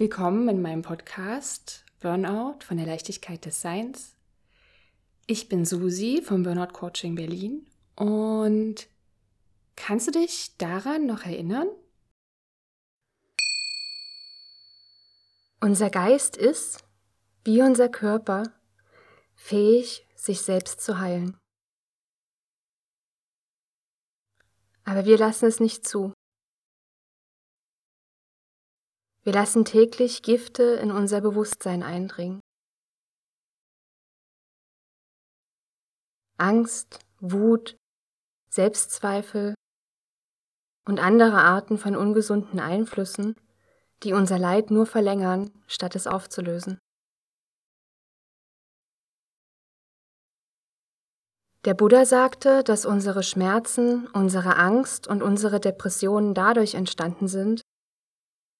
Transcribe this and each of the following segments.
Willkommen in meinem Podcast Burnout von der Leichtigkeit des Seins. Ich bin Susi vom Burnout Coaching Berlin und kannst du dich daran noch erinnern? Unser Geist ist, wie unser Körper, fähig, sich selbst zu heilen. Aber wir lassen es nicht zu. Wir lassen täglich Gifte in unser Bewusstsein eindringen. Angst, Wut, Selbstzweifel und andere Arten von ungesunden Einflüssen, die unser Leid nur verlängern, statt es aufzulösen. Der Buddha sagte, dass unsere Schmerzen, unsere Angst und unsere Depressionen dadurch entstanden sind,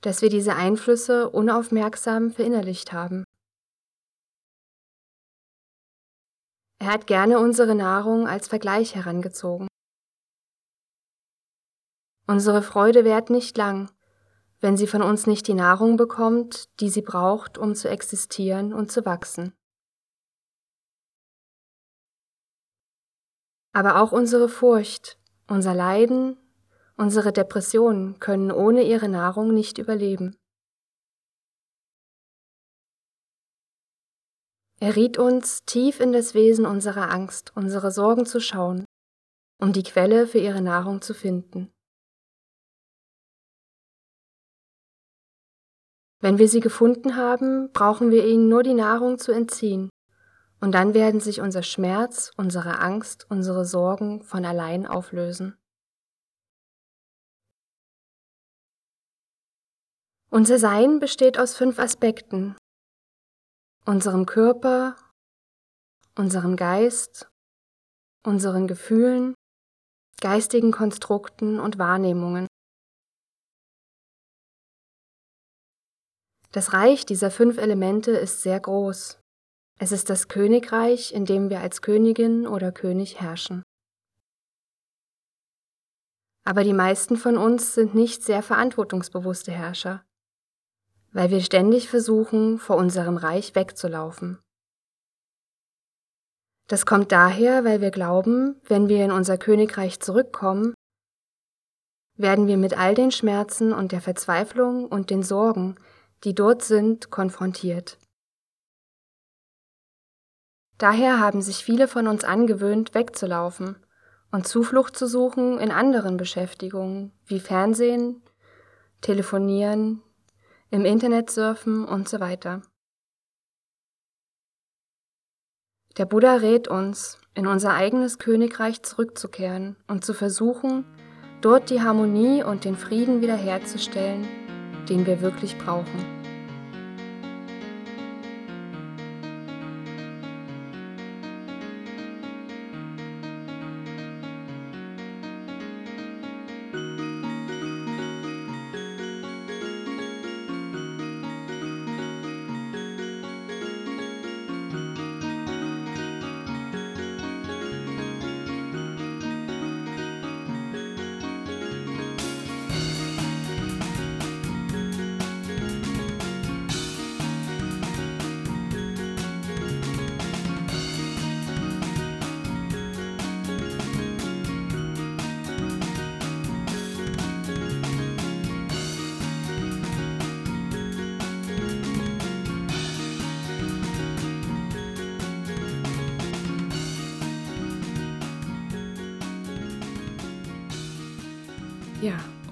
dass wir diese Einflüsse unaufmerksam verinnerlicht haben. Er hat gerne unsere Nahrung als Vergleich herangezogen. Unsere Freude währt nicht lang, wenn sie von uns nicht die Nahrung bekommt, die sie braucht, um zu existieren und zu wachsen. Aber auch unsere Furcht, unser Leiden, Unsere Depressionen können ohne ihre Nahrung nicht überleben. Er riet uns, tief in das Wesen unserer Angst, unsere Sorgen zu schauen, um die Quelle für ihre Nahrung zu finden. Wenn wir sie gefunden haben, brauchen wir ihnen nur die Nahrung zu entziehen, und dann werden sich unser Schmerz, unsere Angst, unsere Sorgen von allein auflösen. Unser Sein besteht aus fünf Aspekten. Unserem Körper, unserem Geist, unseren Gefühlen, geistigen Konstrukten und Wahrnehmungen. Das Reich dieser fünf Elemente ist sehr groß. Es ist das Königreich, in dem wir als Königin oder König herrschen. Aber die meisten von uns sind nicht sehr verantwortungsbewusste Herrscher weil wir ständig versuchen, vor unserem Reich wegzulaufen. Das kommt daher, weil wir glauben, wenn wir in unser Königreich zurückkommen, werden wir mit all den Schmerzen und der Verzweiflung und den Sorgen, die dort sind, konfrontiert. Daher haben sich viele von uns angewöhnt, wegzulaufen und Zuflucht zu suchen in anderen Beschäftigungen wie Fernsehen, Telefonieren, im Internet surfen und so weiter. Der Buddha rät uns, in unser eigenes Königreich zurückzukehren und zu versuchen, dort die Harmonie und den Frieden wiederherzustellen, den wir wirklich brauchen.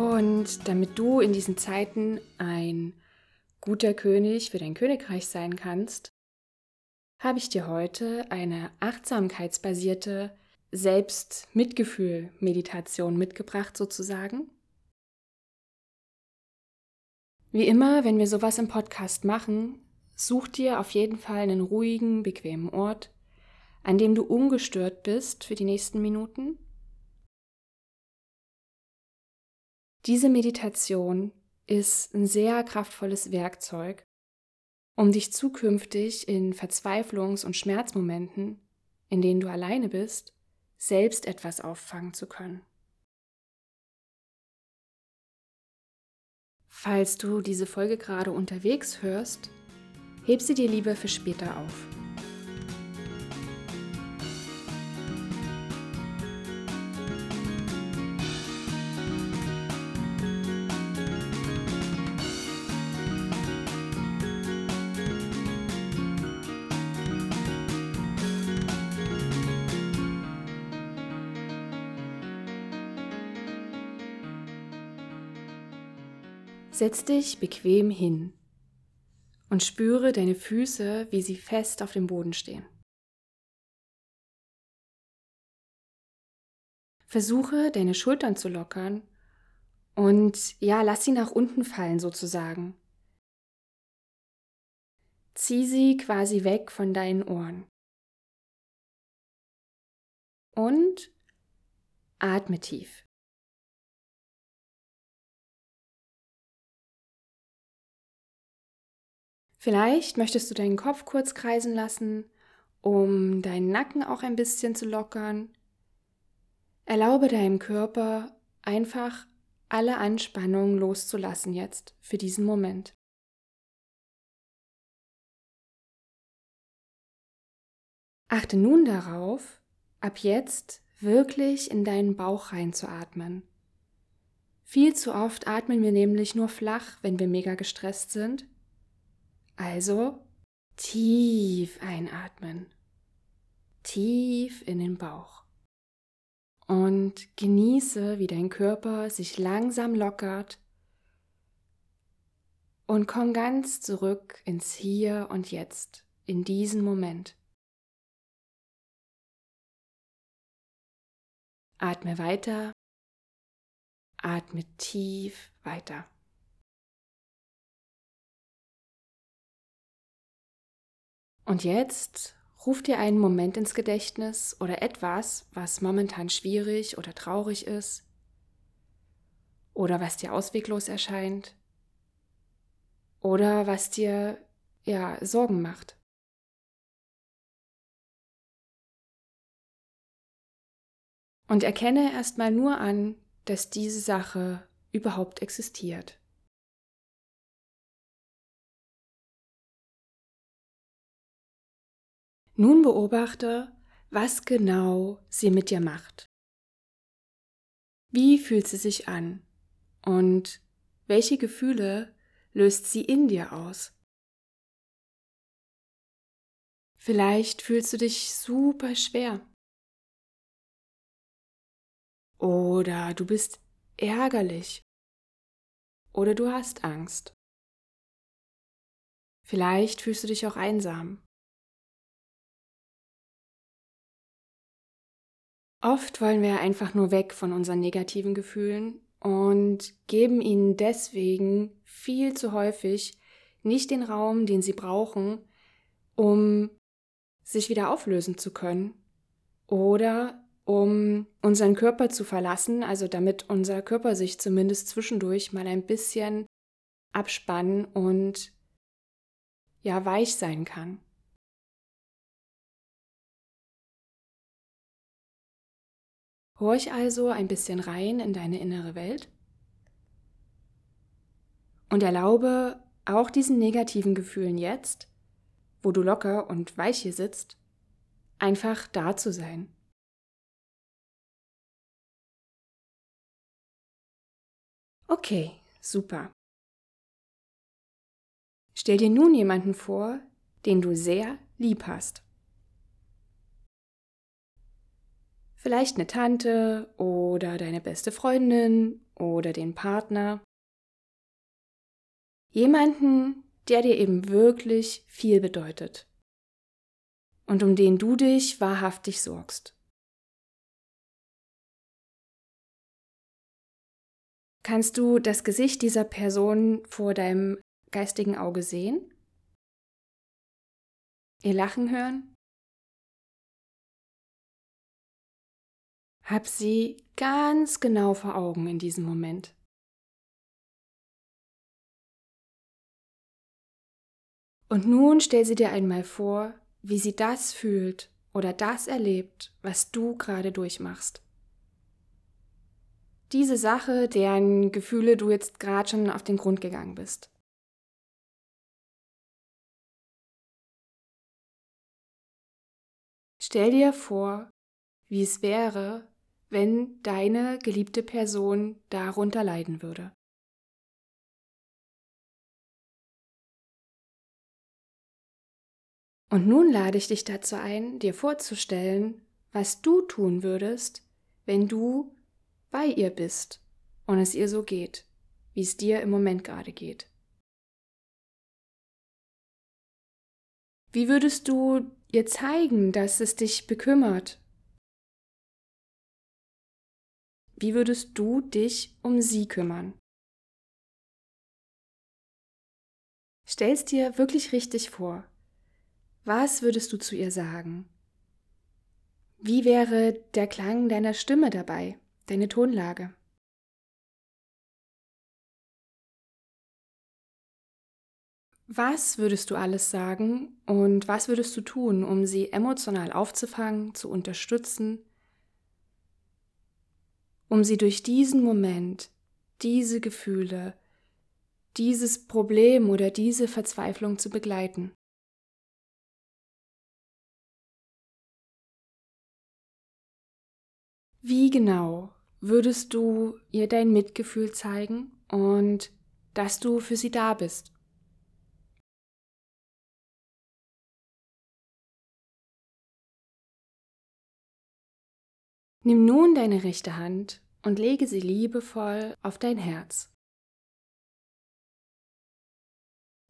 Und damit du in diesen Zeiten ein guter König für dein Königreich sein kannst, habe ich dir heute eine achtsamkeitsbasierte Selbstmitgefühl-Meditation mitgebracht sozusagen. Wie immer, wenn wir sowas im Podcast machen, such dir auf jeden Fall einen ruhigen, bequemen Ort, an dem du ungestört bist für die nächsten Minuten Diese Meditation ist ein sehr kraftvolles Werkzeug, um dich zukünftig in Verzweiflungs- und Schmerzmomenten, in denen du alleine bist, selbst etwas auffangen zu können. Falls du diese Folge gerade unterwegs hörst, heb sie dir lieber für später auf. Setz dich bequem hin und spüre deine Füße, wie sie fest auf dem Boden stehen. Versuche deine Schultern zu lockern und ja, lass sie nach unten fallen sozusagen. Zieh sie quasi weg von deinen Ohren. Und atme tief. Vielleicht möchtest du deinen Kopf kurz kreisen lassen, um deinen Nacken auch ein bisschen zu lockern. Erlaube deinem Körper einfach alle Anspannung loszulassen jetzt für diesen Moment. Achte nun darauf, ab jetzt wirklich in deinen Bauch reinzuatmen. Viel zu oft atmen wir nämlich nur flach, wenn wir mega gestresst sind also tief einatmen, tief in den Bauch und genieße, wie dein Körper sich langsam lockert und komm ganz zurück ins Hier und Jetzt, in diesen Moment. Atme weiter, atme tief weiter. Und jetzt ruf dir einen Moment ins Gedächtnis oder etwas, was momentan schwierig oder traurig ist oder was dir ausweglos erscheint oder was dir ja Sorgen macht. Und erkenne erstmal nur an, dass diese Sache überhaupt existiert. Nun beobachte, was genau sie mit dir macht. Wie fühlt sie sich an? Und welche Gefühle löst sie in dir aus? Vielleicht fühlst du dich super schwer. Oder du bist ärgerlich. Oder du hast Angst. Vielleicht fühlst du dich auch einsam. Oft wollen wir einfach nur weg von unseren negativen Gefühlen und geben ihnen deswegen viel zu häufig nicht den Raum, den sie brauchen, um sich wieder auflösen zu können oder um unseren Körper zu verlassen, also damit unser Körper sich zumindest zwischendurch mal ein bisschen abspannen und ja weich sein kann. Horch also ein bisschen rein in deine innere Welt und erlaube auch diesen negativen Gefühlen jetzt, wo du locker und weich hier sitzt, einfach da zu sein. Okay, super. Stell dir nun jemanden vor, den du sehr lieb hast. Vielleicht eine Tante oder deine beste Freundin oder den Partner. Jemanden, der dir eben wirklich viel bedeutet und um den du dich wahrhaftig sorgst. Kannst du das Gesicht dieser Person vor deinem geistigen Auge sehen? Ihr Lachen hören? Hab sie ganz genau vor Augen in diesem Moment. Und nun stell sie dir einmal vor, wie sie das fühlt oder das erlebt, was du gerade durchmachst. diese Sache, deren Gefühle du jetzt gerade schon auf den Grund gegangen bist. Stell dir vor, wie es wäre, wenn deine geliebte Person darunter leiden würde. Und nun lade ich dich dazu ein, dir vorzustellen, was du tun würdest, wenn du bei ihr bist und es ihr so geht, wie es dir im Moment gerade geht. Wie würdest du ihr zeigen, dass es dich bekümmert? Wie würdest du dich um sie kümmern? Stell's dir wirklich richtig vor. Was würdest du zu ihr sagen? Wie wäre der Klang deiner Stimme dabei? deine Tonlage. Was würdest du alles sagen und was würdest du tun, um sie emotional aufzufangen, zu unterstützen, um sie durch diesen Moment, diese Gefühle, dieses Problem oder diese Verzweiflung zu begleiten? Wie genau würdest du ihr dein Mitgefühl zeigen und dass du für sie da bist. Nimm nun deine rechte Hand und lege sie liebevoll auf dein Herz.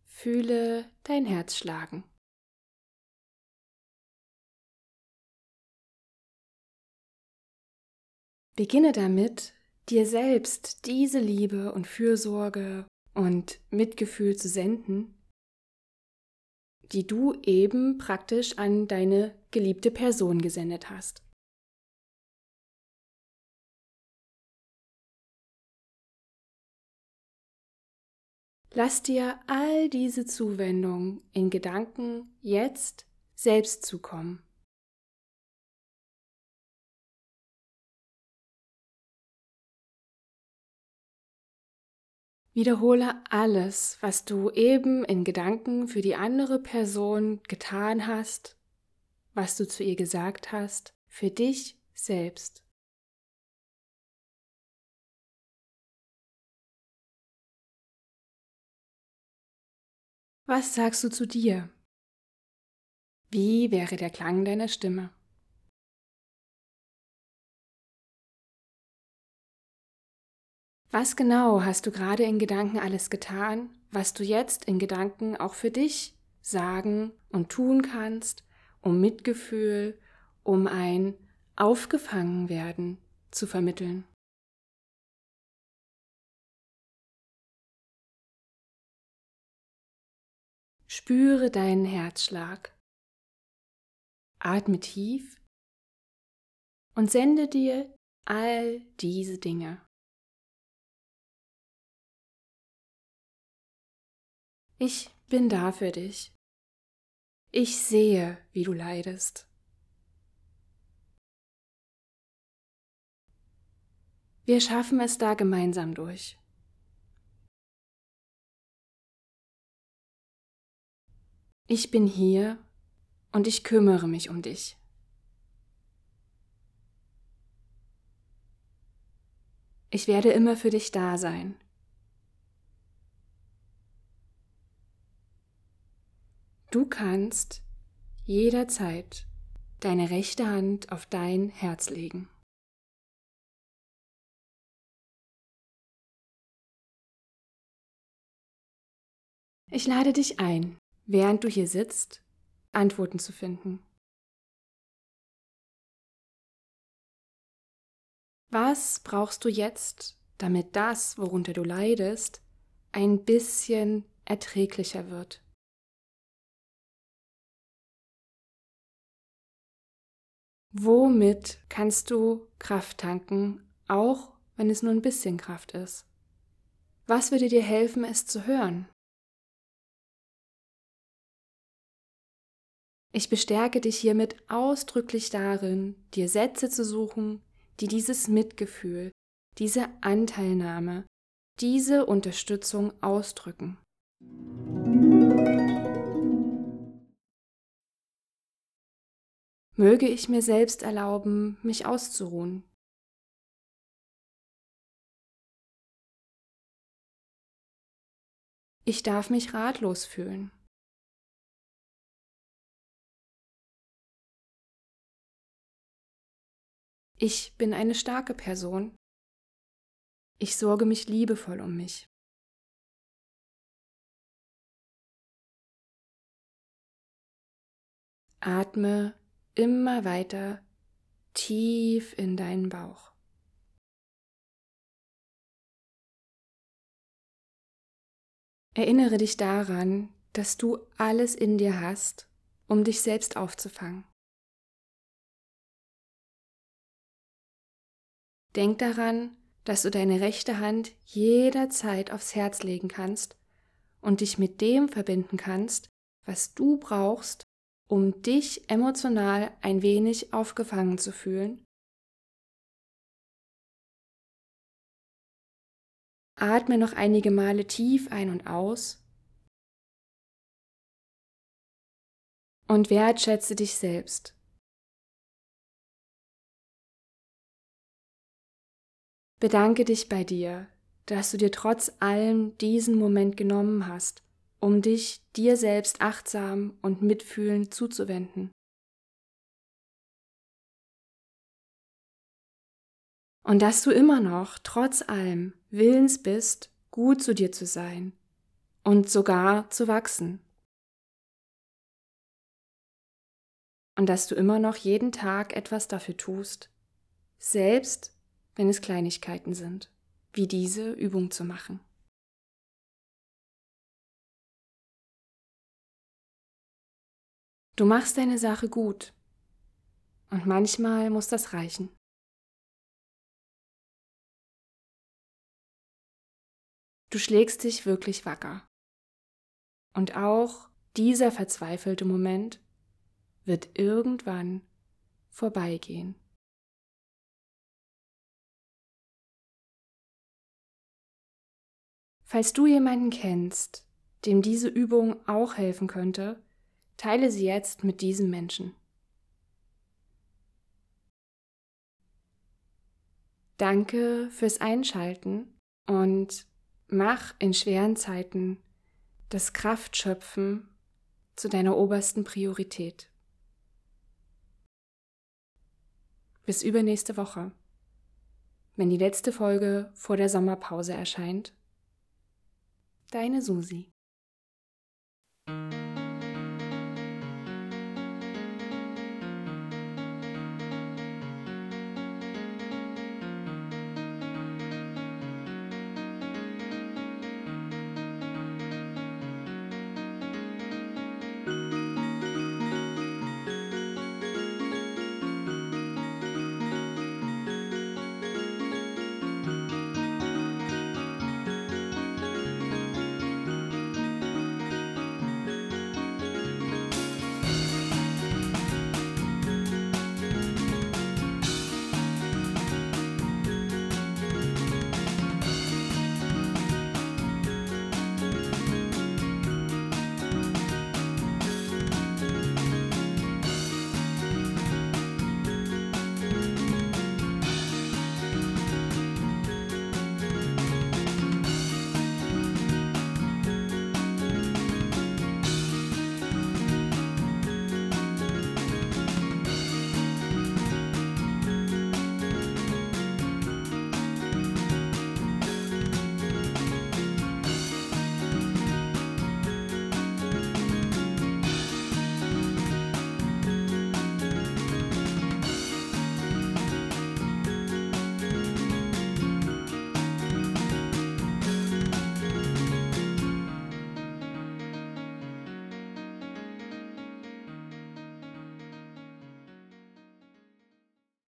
Fühle dein Herz schlagen. Beginne damit, dir selbst diese Liebe und Fürsorge und Mitgefühl zu senden, die du eben praktisch an deine geliebte Person gesendet hast. Lass dir all diese Zuwendung in Gedanken jetzt selbst zukommen. Wiederhole alles, was du eben in Gedanken für die andere Person getan hast, was du zu ihr gesagt hast, für dich selbst. Was sagst du zu dir? Wie wäre der Klang deiner Stimme? Was genau hast du gerade in Gedanken alles getan, was du jetzt in Gedanken auch für dich sagen und tun kannst, um Mitgefühl, um ein Aufgefangenwerden zu vermitteln? Spüre deinen Herzschlag. Atme tief und sende dir all diese Dinge. Ich bin da für dich. Ich sehe, wie du leidest. Wir schaffen es da gemeinsam durch. Ich bin hier und ich kümmere mich um dich. Ich werde immer für dich da sein. Du kannst jederzeit deine rechte Hand auf dein Herz legen. Ich lade dich ein, während du hier sitzt, Antworten zu finden. Was brauchst du jetzt, damit das, worunter du leidest, ein bisschen erträglicher wird? Womit kannst du Kraft tanken, auch wenn es nur ein bisschen Kraft ist? Was würde dir helfen, es zu hören? Ich bestärke dich hiermit ausdrücklich darin, dir Sätze zu suchen, die dieses Mitgefühl, diese Anteilnahme, diese Unterstützung ausdrücken. Möge ich mir selbst erlauben, mich auszuruhen. Ich darf mich ratlos fühlen. Ich bin eine starke Person. Ich sorge mich liebevoll um mich. Atme immer weiter tief in deinen Bauch. Erinnere dich daran, dass du alles in dir hast, um dich selbst aufzufangen. Denk daran, dass du deine rechte Hand jederzeit aufs Herz legen kannst und dich mit dem verbinden kannst, was du brauchst, um dich emotional ein wenig aufgefangen zu fühlen. Atme noch einige Male tief ein und aus und wertschätze dich selbst. Bedanke dich bei dir, dass du dir trotz allem diesen Moment genommen hast, um dich dir selbst achtsam und mitfühlend zuzuwenden. Und dass du immer noch, trotz allem, willens bist, gut zu dir zu sein und sogar zu wachsen. Und dass du immer noch jeden Tag etwas dafür tust, selbst wenn es Kleinigkeiten sind, wie diese Übung zu machen. Du machst deine Sache gut und manchmal muss das reichen. Du schlägst dich wirklich wacker. Und auch dieser verzweifelte Moment wird irgendwann vorbeigehen. Falls du jemanden kennst, dem diese Übung auch helfen könnte, teile sie jetzt mit diesem Menschen. Danke fürs Einschalten und mach in schweren Zeiten das Kraftschöpfen zu deiner obersten Priorität. Bis übernächste Woche, wenn die letzte Folge vor der Sommerpause erscheint Deine Susi.